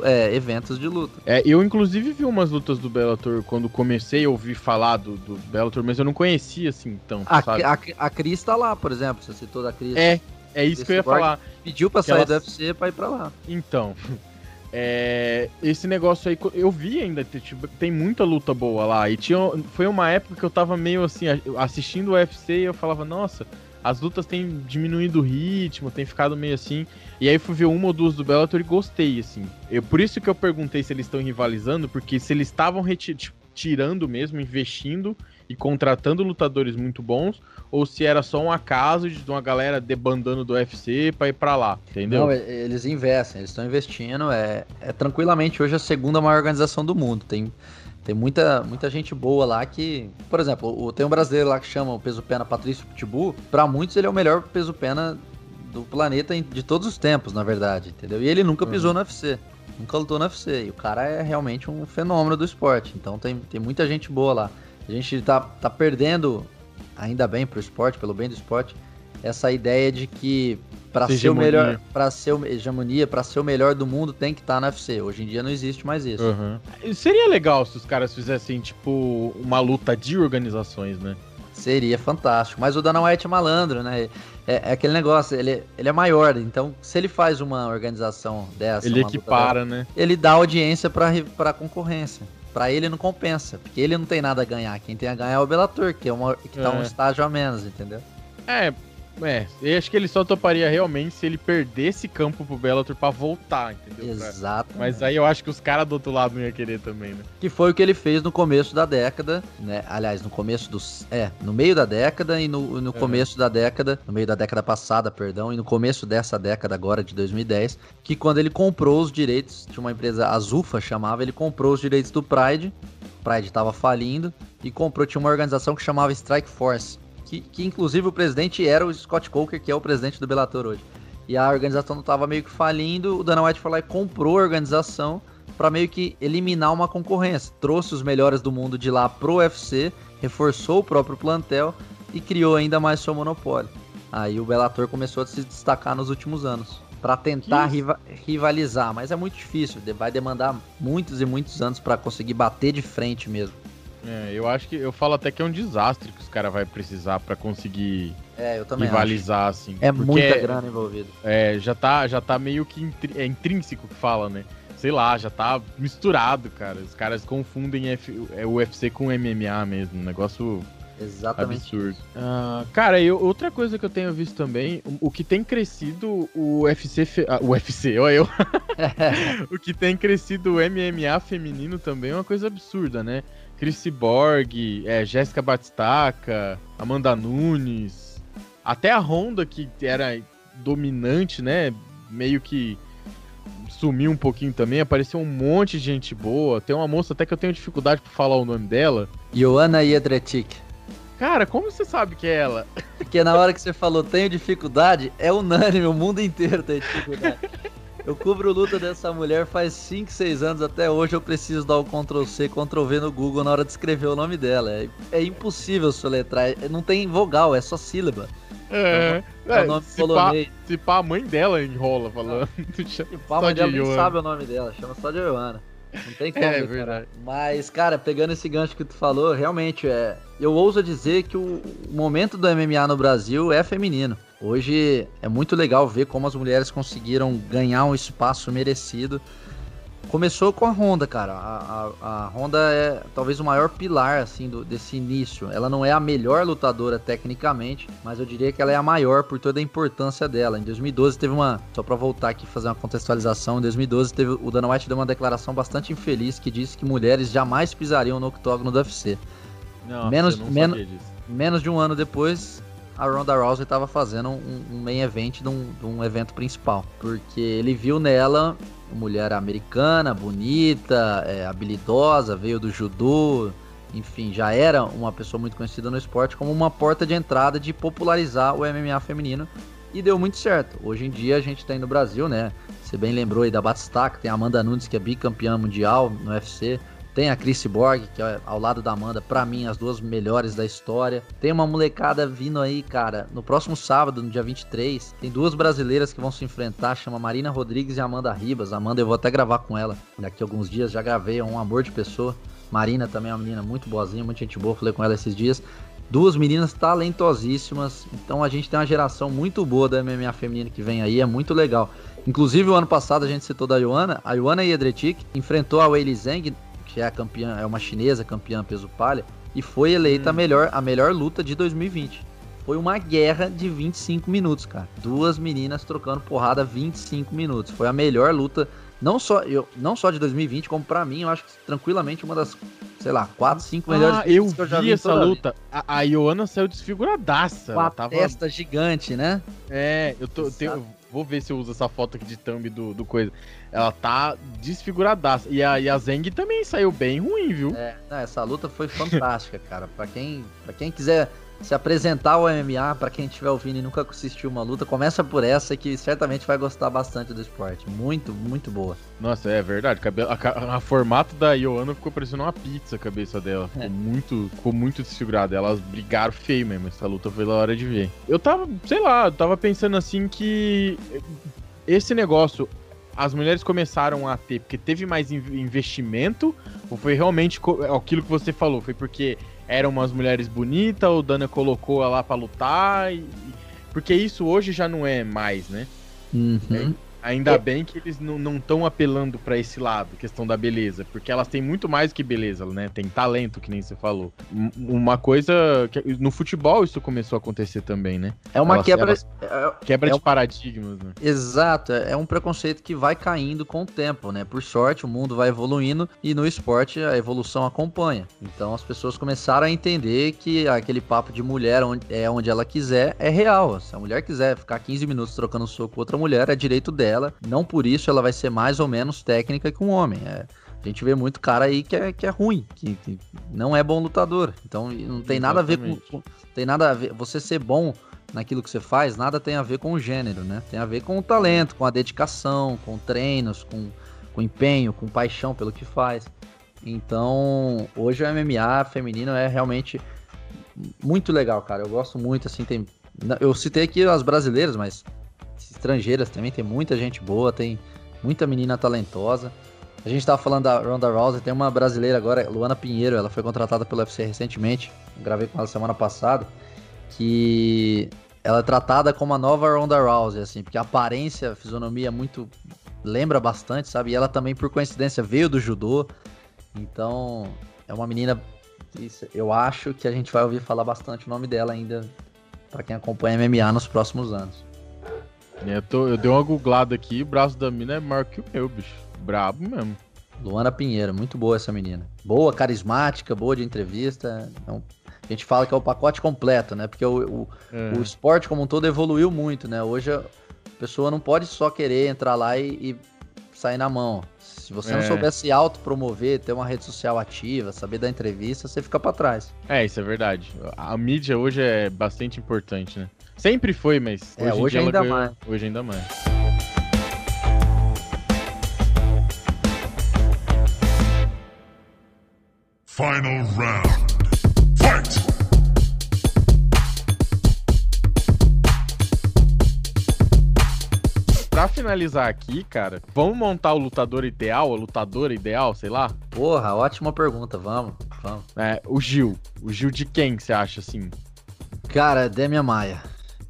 é, eventos de luta. É, eu inclusive vi umas lutas do Bellator quando comecei a ouvir falar do, do Bellator, mas eu não conhecia assim tanto, a, sabe? A, a Cris tá lá, por exemplo, você citou da Cris. É, é isso que eu ia falar. Pediu pra que sair ela... do UFC pra ir pra lá. Então, [laughs] é, esse negócio aí, eu vi ainda, tipo, tem muita luta boa lá. E tinha, foi uma época que eu tava meio assim, assistindo o UFC e eu falava, nossa, as lutas têm diminuído o ritmo, tem ficado meio assim. E aí fui ver uma ou duas do Bellator e gostei, assim. Eu, por isso que eu perguntei se eles estão rivalizando, porque se eles estavam tirando mesmo, investindo e contratando lutadores muito bons, ou se era só um acaso de uma galera debandando do UFC para ir para lá, entendeu? Não, eles investem, eles estão investindo, é, é tranquilamente hoje a segunda maior organização do mundo. Tem tem muita, muita gente boa lá que, por exemplo, o, tem um brasileiro lá que chama o peso pena Patrício Pitbull. Para muitos ele é o melhor peso pena do planeta de todos os tempos, na verdade, entendeu? E ele nunca uhum. pisou no UFC, nunca lutou no UFC. E o cara é realmente um fenômeno do esporte. Então tem, tem muita gente boa lá. A gente tá, tá perdendo, ainda bem pro esporte, pelo bem do esporte, essa ideia de que para ser o melhor, para ser o, hegemonia, para ser o melhor do mundo tem que estar tá na UFC. Hoje em dia não existe mais isso. Uhum. Seria legal se os caras fizessem tipo uma luta de organizações, né? Seria fantástico. Mas o Dana White é malandro, né? É, é, aquele negócio, ele, ele é maior, então se ele faz uma organização dessa. Ele equipara, dessa, né? Ele dá audiência pra, pra concorrência. Pra ele não compensa, porque ele não tem nada a ganhar. Quem tem a ganhar é o Bellator, que, é uma, que tá é. um estágio a menos, entendeu? É, é, eu acho que ele só toparia realmente se ele perdesse campo pro Bellator pra voltar, entendeu? Exato. Mas aí eu acho que os caras do outro lado não iam querer também, né? Que foi o que ele fez no começo da década, né? Aliás, no começo dos. É, no meio da década e no, no começo da década, no meio da década passada, perdão, e no começo dessa década agora, de 2010, que quando ele comprou os direitos, de uma empresa, a Zufa chamava, ele comprou os direitos do Pride, Pride tava falindo, e comprou, tinha uma organização que chamava Strike Force que, que inclusive o presidente era o Scott Coker, que é o presidente do Bellator hoje. E a organização estava meio que falindo, o Dana White foi lá e comprou a organização para meio que eliminar uma concorrência. Trouxe os melhores do mundo de lá pro UFC, reforçou o próprio plantel e criou ainda mais seu monopólio. Aí o Bellator começou a se destacar nos últimos anos para tentar riva rivalizar, mas é muito difícil, vai demandar muitos e muitos anos para conseguir bater de frente mesmo. É, eu acho que eu falo até que é um desastre que os caras vai precisar para conseguir é, rivalizar acho. assim. É muita grana envolvida. É, já tá, já tá meio que intri é intrínseco que fala, né? Sei lá, já tá misturado, cara. Os caras confundem F, é, o UFC com MMA mesmo, um negócio Exatamente. Absurdo. Uh, cara, eu, outra coisa que eu tenho visto também, o, o que tem crescido o UFC. Fe, ah, o UFC, olha eu. [laughs] [laughs] o que tem crescido o MMA feminino também é uma coisa absurda, né? Chris Borg, é, Jéssica Batistaca, Amanda Nunes, até a Honda, que era dominante, né? Meio que sumiu um pouquinho também, apareceu um monte de gente boa. Tem uma moça até que eu tenho dificuldade para falar o nome dela. Joana Jedrzejczyk. Cara, como você sabe que é ela? Porque na hora que você falou tenho dificuldade, é unânime, o mundo inteiro tem dificuldade. [laughs] Eu cubro luta dessa mulher faz 5, 6 anos, até hoje eu preciso dar o Ctrl C, Ctrl V no Google na hora de escrever o nome dela. É, é impossível soletrar, é, não tem vogal, é só sílaba. É, é, é o nome se polonês. Pá, se pá, a mãe dela enrola falando. [laughs] Se pá, a mãe dela nem sabe o nome dela, chama só de Joana. Não tem [laughs] como. É verdade. Mas, cara, pegando esse gancho que tu falou, realmente é. Eu ouso dizer que o momento do MMA no Brasil é feminino. Hoje é muito legal ver como as mulheres conseguiram ganhar um espaço merecido Começou com a Honda, cara. A, a, a, Honda é talvez o maior pilar assim do, desse início. Ela não é a melhor lutadora tecnicamente, mas eu diria que ela é a maior por toda a importância dela. Em 2012 teve uma, só para voltar aqui fazer uma contextualização, em 2012 teve o Dana White deu uma declaração bastante infeliz que disse que mulheres jamais pisariam no octógono do UFC. Não, menos, menos, menos de um ano depois, a Ronda Rousey estava fazendo um, um main event de um, de um evento principal, porque ele viu nela mulher americana, bonita, é, habilidosa, veio do judô, enfim, já era uma pessoa muito conhecida no esporte como uma porta de entrada de popularizar o MMA feminino e deu muito certo. Hoje em dia a gente tem no Brasil, né? Você bem lembrou aí da Batistaca, tem a Amanda Nunes que é bicampeã mundial no UFC, tem a Chris Borg, que é ao lado da Amanda, para mim, as duas melhores da história. Tem uma molecada vindo aí, cara. No próximo sábado, no dia 23, tem duas brasileiras que vão se enfrentar, chama Marina Rodrigues e Amanda Ribas. Amanda, eu vou até gravar com ela daqui a alguns dias, já gravei, é um amor de pessoa. Marina também é uma menina muito boazinha, muita gente boa, falei com ela esses dias. Duas meninas talentosíssimas, então a gente tem uma geração muito boa da MMA feminina que vem aí, é muito legal. Inclusive, o ano passado a gente citou da Ioana, a Ioana Jedrzejczyk enfrentou a Weili Zhang que é a campeã, é uma chinesa campeã peso palha, e foi eleita hum. a, melhor, a melhor luta de 2020. Foi uma guerra de 25 minutos, cara. Duas meninas trocando porrada 25 minutos. Foi a melhor luta, não só, eu, não só de 2020, como para mim, eu acho que tranquilamente uma das, sei lá, 4, 5 melhores ah, eu que eu já vi, vi essa luta. A, a Ioana saiu desfiguradaça. Com a tava... testa gigante, né? É, eu tô, tenho, vou ver se eu uso essa foto aqui de thumb do, do coisa. Ela tá desfiguradaça. E a, e a Zeng também saiu bem ruim, viu? É, não, essa luta foi fantástica, cara. Pra quem, pra quem quiser se apresentar ao MMA, para quem estiver ouvindo e nunca assistiu uma luta, começa por essa que certamente vai gostar bastante do esporte. Muito, muito boa. Nossa, é verdade. A, a, a formato da Ioana ficou parecendo uma pizza a cabeça dela. Ficou é. muito, ficou muito desfigurada. Elas brigaram feio mesmo. Essa luta foi da hora de ver. Eu tava, sei lá, eu tava pensando assim que esse negócio as mulheres começaram a ter porque teve mais investimento ou foi realmente aquilo que você falou? Foi porque eram umas mulheres bonitas, o Dana colocou ela lá pra lutar? E... Porque isso hoje já não é mais, né? Uhum. É, Ainda é. bem que eles não estão apelando para esse lado, questão da beleza, porque elas têm muito mais que beleza, né? Tem talento, que nem você falou. Uma coisa que no futebol isso começou a acontecer também, né? É uma elas, quebra elas, é, quebra é, de paradigmas, né? Exato, é um preconceito que vai caindo com o tempo, né? Por sorte, o mundo vai evoluindo e no esporte a evolução acompanha. Então as pessoas começaram a entender que aquele papo de mulher onde, é onde ela quiser é real. Se a mulher quiser ficar 15 minutos trocando soco com outra mulher, é direito dela dela. Não por isso ela vai ser mais ou menos técnica que um homem. É, a gente vê muito cara aí que é, que é ruim, que, que não é bom lutador. Então não tem Exatamente. nada a ver com, com. Tem nada a ver. Você ser bom naquilo que você faz, nada tem a ver com o gênero, né? Tem a ver com o talento, com a dedicação, com treinos, com, com empenho, com paixão pelo que faz. Então, hoje o MMA feminino é realmente muito legal, cara. Eu gosto muito, assim, tem. Eu citei aqui as brasileiras, mas estrangeiras também, tem muita gente boa, tem muita menina talentosa. A gente tava falando da Ronda Rousey, tem uma brasileira agora, Luana Pinheiro, ela foi contratada pelo UFC recentemente, gravei com ela semana passada, que ela é tratada como a nova Ronda Rousey, assim, porque a aparência, a fisionomia é muito lembra bastante, sabe? E ela também, por coincidência, veio do judô. Então, é uma menina. Eu acho que a gente vai ouvir falar bastante o nome dela ainda para quem acompanha MMA nos próximos anos. É, eu, tô, eu dei uma googlada aqui, o braço da mina é maior que o meu, bicho. Brabo mesmo. Luana Pinheiro, muito boa essa menina. Boa, carismática, boa de entrevista. Então, a gente fala que é o pacote completo, né? Porque o, o, é. o esporte como um todo evoluiu muito, né? Hoje a pessoa não pode só querer entrar lá e, e sair na mão. Se você é. não souber se autopromover, ter uma rede social ativa, saber dar entrevista, você fica para trás. É, isso é verdade. A mídia hoje é bastante importante, né? Sempre foi, mas é, hoje, hoje ainda ganhou, mais. Hoje ainda mais. Final round. Fight! Pra finalizar aqui, cara, vamos montar o lutador ideal, a lutadora ideal, sei lá? Porra, ótima pergunta, vamos, vamos. É, o Gil. O Gil de quem você acha assim? Cara, Demian Maia.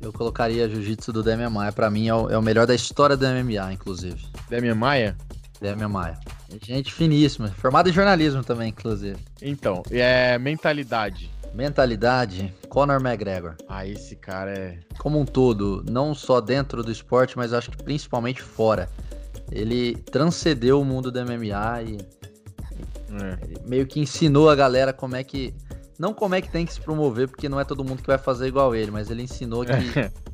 Eu colocaria Jiu-Jitsu do Demian Maia. Pra mim é o, é o melhor da história do MMA, inclusive. Demian Maia? Demian Maia. Gente finíssima. Formado em jornalismo também, inclusive. Então, é mentalidade. Mentalidade, Conor McGregor. Ah, esse cara é. Como um todo, não só dentro do esporte, mas acho que principalmente fora. Ele transcendeu o mundo do MMA e. É. meio que ensinou a galera como é que não como é que tem que se promover, porque não é todo mundo que vai fazer igual ele, mas ele ensinou que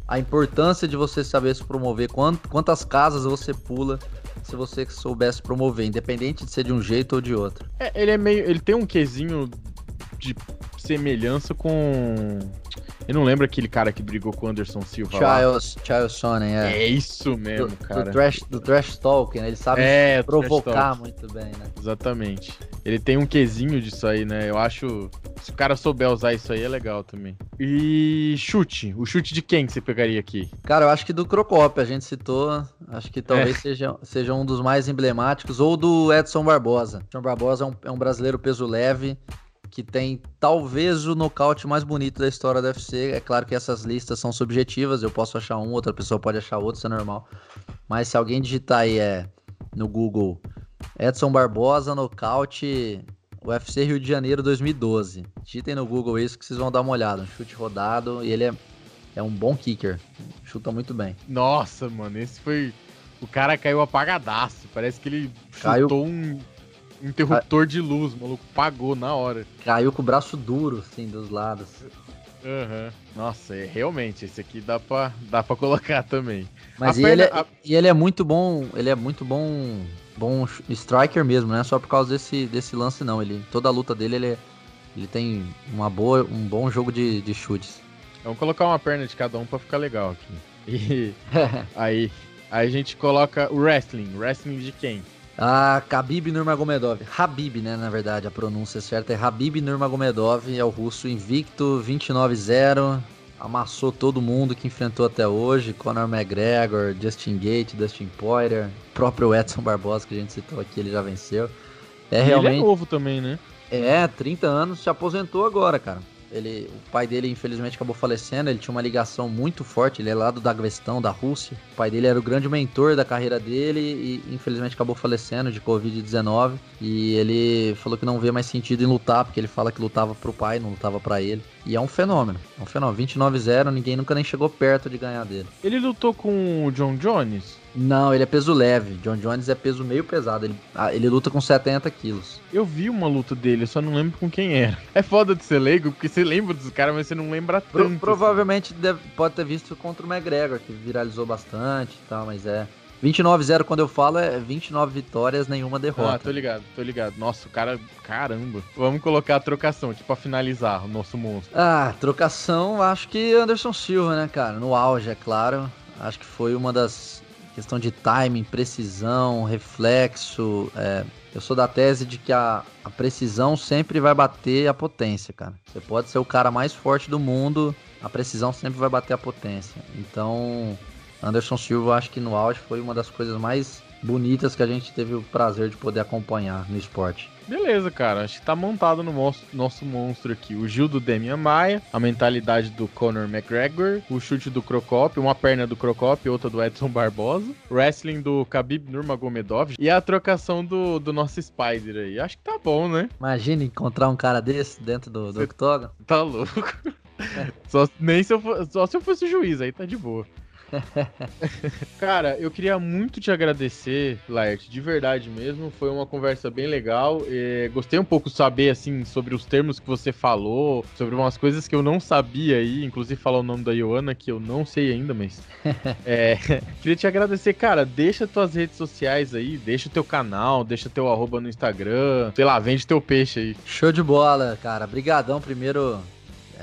a importância de você saber se promover, quantas casas você pula se você soubesse promover, independente de ser de um jeito ou de outro. É, ele é meio. Ele tem um quesinho de semelhança com. Eu não lembro aquele cara que brigou com o Anderson Silva. Charles, Charles Sonnen, é. É isso mesmo, do, cara. Do trash, do trash talking, né? Ele sabe é, provocar muito bem, né? Exatamente. Ele tem um quesinho disso aí, né? Eu acho. Se o cara souber usar isso aí, é legal também. E chute. O chute de quem que você pegaria aqui? Cara, eu acho que do Crocop, a gente citou. Acho que talvez é. seja, seja um dos mais emblemáticos. Ou do Edson Barbosa. Edson Barbosa é um, é um brasileiro peso leve que tem talvez o nocaute mais bonito da história do UFC. É claro que essas listas são subjetivas, eu posso achar um, outra pessoa pode achar outro, isso é normal. Mas se alguém digitar aí é, no Google Edson Barbosa, nocaute UFC Rio de Janeiro 2012. Digitem no Google isso que vocês vão dar uma olhada. Um chute rodado e ele é, é um bom kicker. Chuta muito bem. Nossa, mano, esse foi. O cara caiu apagadaço. Parece que ele caiu... chutou um interruptor de luz, o maluco pagou na hora. Caiu com o braço duro, assim, dos lados. Uhum. Nossa, é, realmente, esse aqui dá pra, dá pra colocar também. Mas e, perna, ele é, a... e ele é muito bom, ele é muito bom, bom striker mesmo, né? Só por causa desse, desse lance não. Ele, toda a luta dele, ele, é, ele tem uma boa, um bom jogo de, de chutes. Vamos colocar uma perna de cada um pra ficar legal aqui. [laughs] E aí, aí a gente coloca o wrestling. Wrestling de quem? Ah, Khabib Nurmagomedov. Habib, né, na verdade, a pronúncia certa é Habib Nurmagomedov, é o russo invicto, 29-0, amassou todo mundo que enfrentou até hoje, Conor McGregor, Justin Gate, Dustin Poirier, próprio Edson Barbosa que a gente citou aqui, ele já venceu. É realmente... Ele é novo também, né? É, 30 anos, se aposentou agora, cara. Ele, o pai dele, infelizmente, acabou falecendo. Ele tinha uma ligação muito forte. Ele é lá do Daguestão, da Rússia. O pai dele era o grande mentor da carreira dele e, infelizmente, acabou falecendo de Covid-19. E ele falou que não vê mais sentido em lutar, porque ele fala que lutava pro pai, não lutava para ele. E é um fenômeno. É um fenômeno. 29-0, ninguém nunca nem chegou perto de ganhar dele. Ele lutou com o John Jones? Não, ele é peso leve. John Jones é peso meio pesado. Ele, ah, ele luta com 70 quilos. Eu vi uma luta dele, eu só não lembro com quem era. É foda de ser leigo, porque você lembra dos caras, mas você não lembra tanto. Pro, assim. provavelmente assim. deve, pode ter visto contra o McGregor, que viralizou bastante e tal, mas é. 29-0 quando eu falo é 29 vitórias, nenhuma derrota. Ah, tô ligado, tô ligado. Nossa, o cara, caramba. Vamos colocar a trocação aqui pra finalizar o nosso monstro. Ah, trocação, acho que Anderson Silva, né, cara? No auge, é claro. Acho que foi uma das questão de timing, precisão, reflexo. É, eu sou da tese de que a, a precisão sempre vai bater a potência, cara. Você pode ser o cara mais forte do mundo, a precisão sempre vai bater a potência. Então, Anderson Silva, acho que no auge foi uma das coisas mais bonitas que a gente teve o prazer de poder acompanhar no esporte. Beleza, cara. Acho que tá montado no monstro, nosso monstro aqui. O Gil do Demian Maia, a mentalidade do Conor McGregor, o chute do Crocop, uma perna do Crocop, outra do Edson Barbosa, wrestling do Khabib Nurmagomedov e a trocação do, do nosso Spider aí. Acho que tá bom, né? Imagina encontrar um cara desse dentro do, do octógono. Tá louco. [laughs] só, nem se eu só se eu fosse juiz, aí tá de boa. [laughs] Cara, eu queria muito te agradecer, Laert, de verdade mesmo. Foi uma conversa bem legal. E gostei um pouco de saber, assim, sobre os termos que você falou, sobre umas coisas que eu não sabia aí, inclusive falar o nome da Ioana, que eu não sei ainda, mas. [laughs] é, [laughs] queria te agradecer, cara. Deixa tuas redes sociais aí, deixa o teu canal, deixa teu arroba no Instagram, sei lá, vende teu peixe aí. Show de bola, cara. Obrigadão primeiro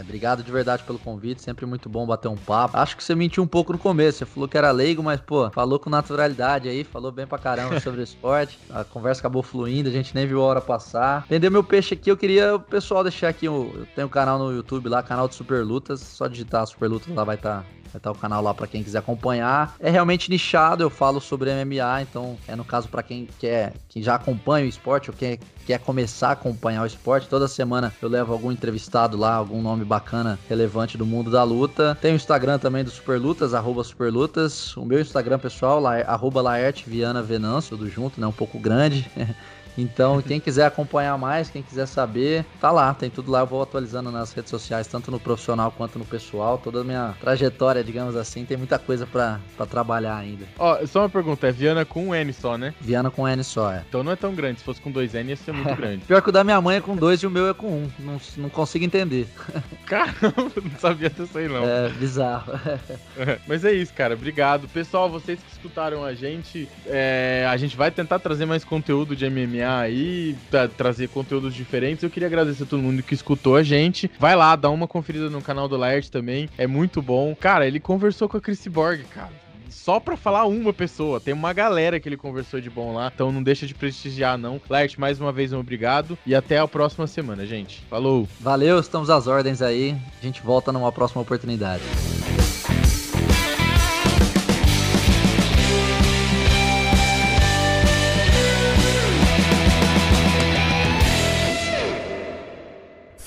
é, obrigado de verdade pelo convite, sempre muito bom bater um papo. Acho que você mentiu um pouco no começo, você falou que era leigo, mas, pô, falou com naturalidade aí, falou bem pra caramba [laughs] sobre esporte. A conversa acabou fluindo, a gente nem viu a hora passar. Vendeu meu peixe aqui, eu queria o pessoal deixar aqui, eu tenho um canal no YouTube lá, canal de Super Lutas, só digitar Super Lutas lá vai estar. Tá Vai estar o canal lá para quem quiser acompanhar. É realmente nichado, eu falo sobre MMA, então é no caso para quem quer, que já acompanha o esporte ou quer, quer começar a acompanhar o esporte. Toda semana eu levo algum entrevistado lá, algum nome bacana, relevante do mundo da luta. Tem o Instagram também do Superlutas, arroba Superlutas. O meu Instagram pessoal, lá, arroba Laerte Viana Venâncio, tudo junto, né? Um pouco grande. [laughs] Então, quem quiser acompanhar mais, quem quiser saber, tá lá, tem tudo lá. Eu vou atualizando nas redes sociais, tanto no profissional quanto no pessoal. Toda a minha trajetória, digamos assim, tem muita coisa para trabalhar ainda. Ó, só uma pergunta: é Viana com um N só, né? Viana com N só, é. Então não é tão grande. Se fosse com dois N, ia ser muito [laughs] grande. Pior que o da minha mãe é com dois e o meu é com um. Não, não consigo entender. [laughs] Caramba, não sabia disso aí, não. É bizarro. [laughs] Mas é isso, cara. Obrigado. Pessoal, vocês que escutaram a gente, é, a gente vai tentar trazer mais conteúdo de MMA aí, pra trazer conteúdos diferentes. Eu queria agradecer a todo mundo que escutou a gente. Vai lá, dá uma conferida no canal do Laert também, é muito bom. Cara, ele conversou com a Chris Borg, cara só pra falar uma pessoa. Tem uma galera que ele conversou de bom lá, então não deixa de prestigiar, não. Laert, mais uma vez, um obrigado e até a próxima semana, gente. Falou! Valeu, estamos às ordens aí. A gente volta numa próxima oportunidade.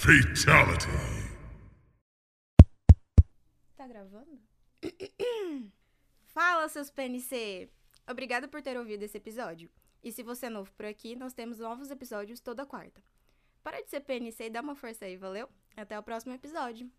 Fatality. Tá gravando? [coughs] Fala, seus PNC! Obrigada por ter ouvido esse episódio. E se você é novo por aqui, nós temos novos episódios toda quarta. Para de ser PNC e dá uma força aí, valeu? Até o próximo episódio.